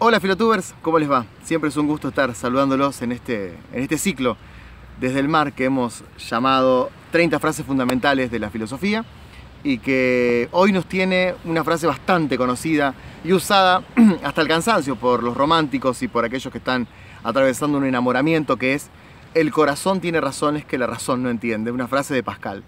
Hola filotubers, ¿cómo les va? Siempre es un gusto estar saludándolos en este, en este ciclo desde el mar que hemos llamado 30 frases fundamentales de la filosofía y que hoy nos tiene una frase bastante conocida y usada hasta el cansancio por los románticos y por aquellos que están atravesando un enamoramiento que es el corazón tiene razones que la razón no entiende, una frase de Pascal.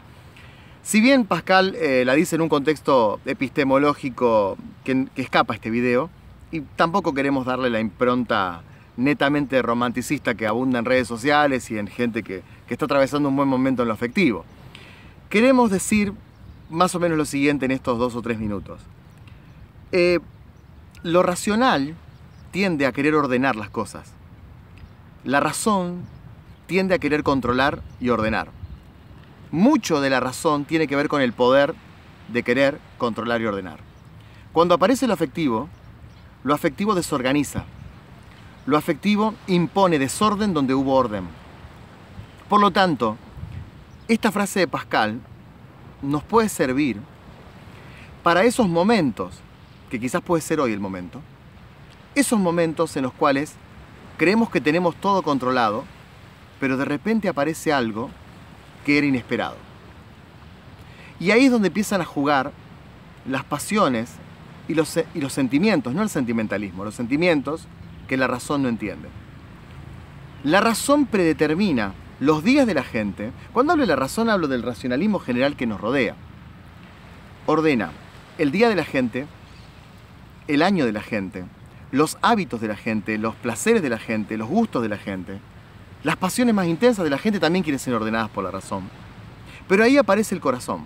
Si bien Pascal eh, la dice en un contexto epistemológico que, que escapa a este video, y tampoco queremos darle la impronta netamente romanticista que abunda en redes sociales y en gente que, que está atravesando un buen momento en lo afectivo. Queremos decir más o menos lo siguiente en estos dos o tres minutos. Eh, lo racional tiende a querer ordenar las cosas. La razón tiende a querer controlar y ordenar. Mucho de la razón tiene que ver con el poder de querer controlar y ordenar. Cuando aparece lo afectivo, lo afectivo desorganiza. Lo afectivo impone desorden donde hubo orden. Por lo tanto, esta frase de Pascal nos puede servir para esos momentos, que quizás puede ser hoy el momento, esos momentos en los cuales creemos que tenemos todo controlado, pero de repente aparece algo que era inesperado. Y ahí es donde empiezan a jugar las pasiones y los, sentimientos, no el sentimentalismo, los sentimientos que la razón no entiende. La razón predetermina los días de la gente, cuando hablo de la razón hablo del racionalismo general que nos rodea. Ordena el día de la gente, el año de la gente, los hábitos de la gente, los placeres de la gente, los gustos de la gente. Las pasiones más intensas de la gente también quieren ser ordenadas por la razón. Pero ahí aparece el corazón,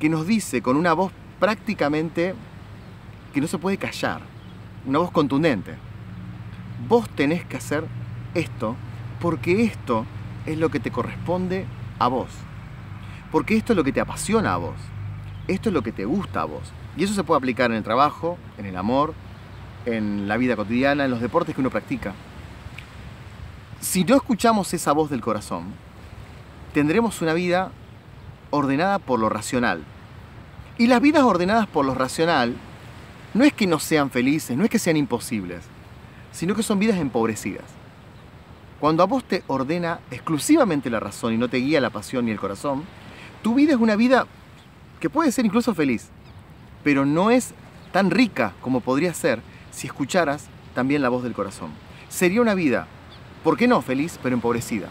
que nos dice con una voz prácticamente que no se puede callar, una voz contundente. Vos tenés que hacer esto porque esto es lo que te corresponde a vos. Porque esto es lo que te apasiona a vos. Esto es lo que te gusta a vos. Y eso se puede aplicar en el trabajo, en el amor, en la vida cotidiana, en los deportes que uno practica. Si no escuchamos esa voz del corazón, tendremos una vida ordenada por lo racional. Y las vidas ordenadas por lo racional no es que no sean felices, no es que sean imposibles, sino que son vidas empobrecidas. Cuando a vos te ordena exclusivamente la razón y no te guía la pasión ni el corazón, tu vida es una vida que puede ser incluso feliz, pero no es tan rica como podría ser si escucharas también la voz del corazón. Sería una vida, ¿por qué no feliz, pero empobrecida?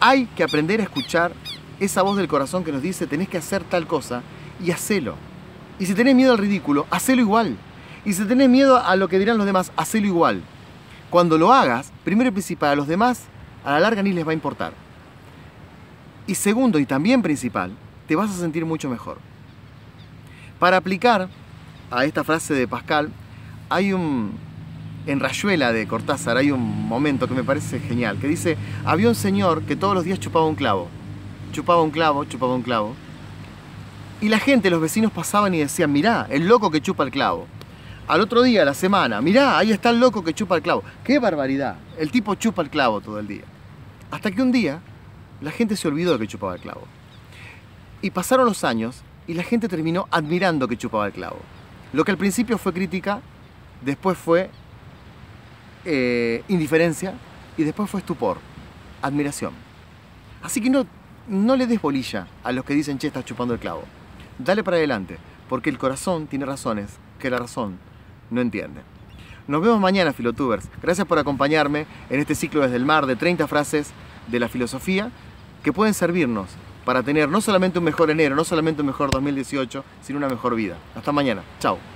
Hay que aprender a escuchar esa voz del corazón que nos dice tenés que hacer tal cosa y hacelo. Y si tenés miedo al ridículo, hacelo igual. Y si tenés miedo a lo que dirán los demás, hacelo igual. Cuando lo hagas, primero y principal, a los demás a la larga ni les va a importar. Y segundo y también principal, te vas a sentir mucho mejor. Para aplicar a esta frase de Pascal, hay un, en Rayuela de Cortázar, hay un momento que me parece genial, que dice, había un señor que todos los días chupaba un clavo, chupaba un clavo, chupaba un clavo, y la gente, los vecinos pasaban y decían, mirá, el loco que chupa el clavo al otro día, a la semana, mirá, ahí está el loco que chupa el clavo. ¡Qué barbaridad! El tipo chupa el clavo todo el día. Hasta que un día la gente se olvidó de que chupaba el clavo. Y pasaron los años y la gente terminó admirando que chupaba el clavo. Lo que al principio fue crítica, después fue eh, indiferencia y después fue estupor, admiración. Así que no, no le des bolilla a los que dicen, che, estás chupando el clavo. Dale para adelante, porque el corazón tiene razones que la razón no entiende. Nos vemos mañana, Filotubers. Gracias por acompañarme en este ciclo desde el mar de 30 frases de la filosofía que pueden servirnos para tener no solamente un mejor enero, no solamente un mejor 2018, sino una mejor vida. Hasta mañana. Chao.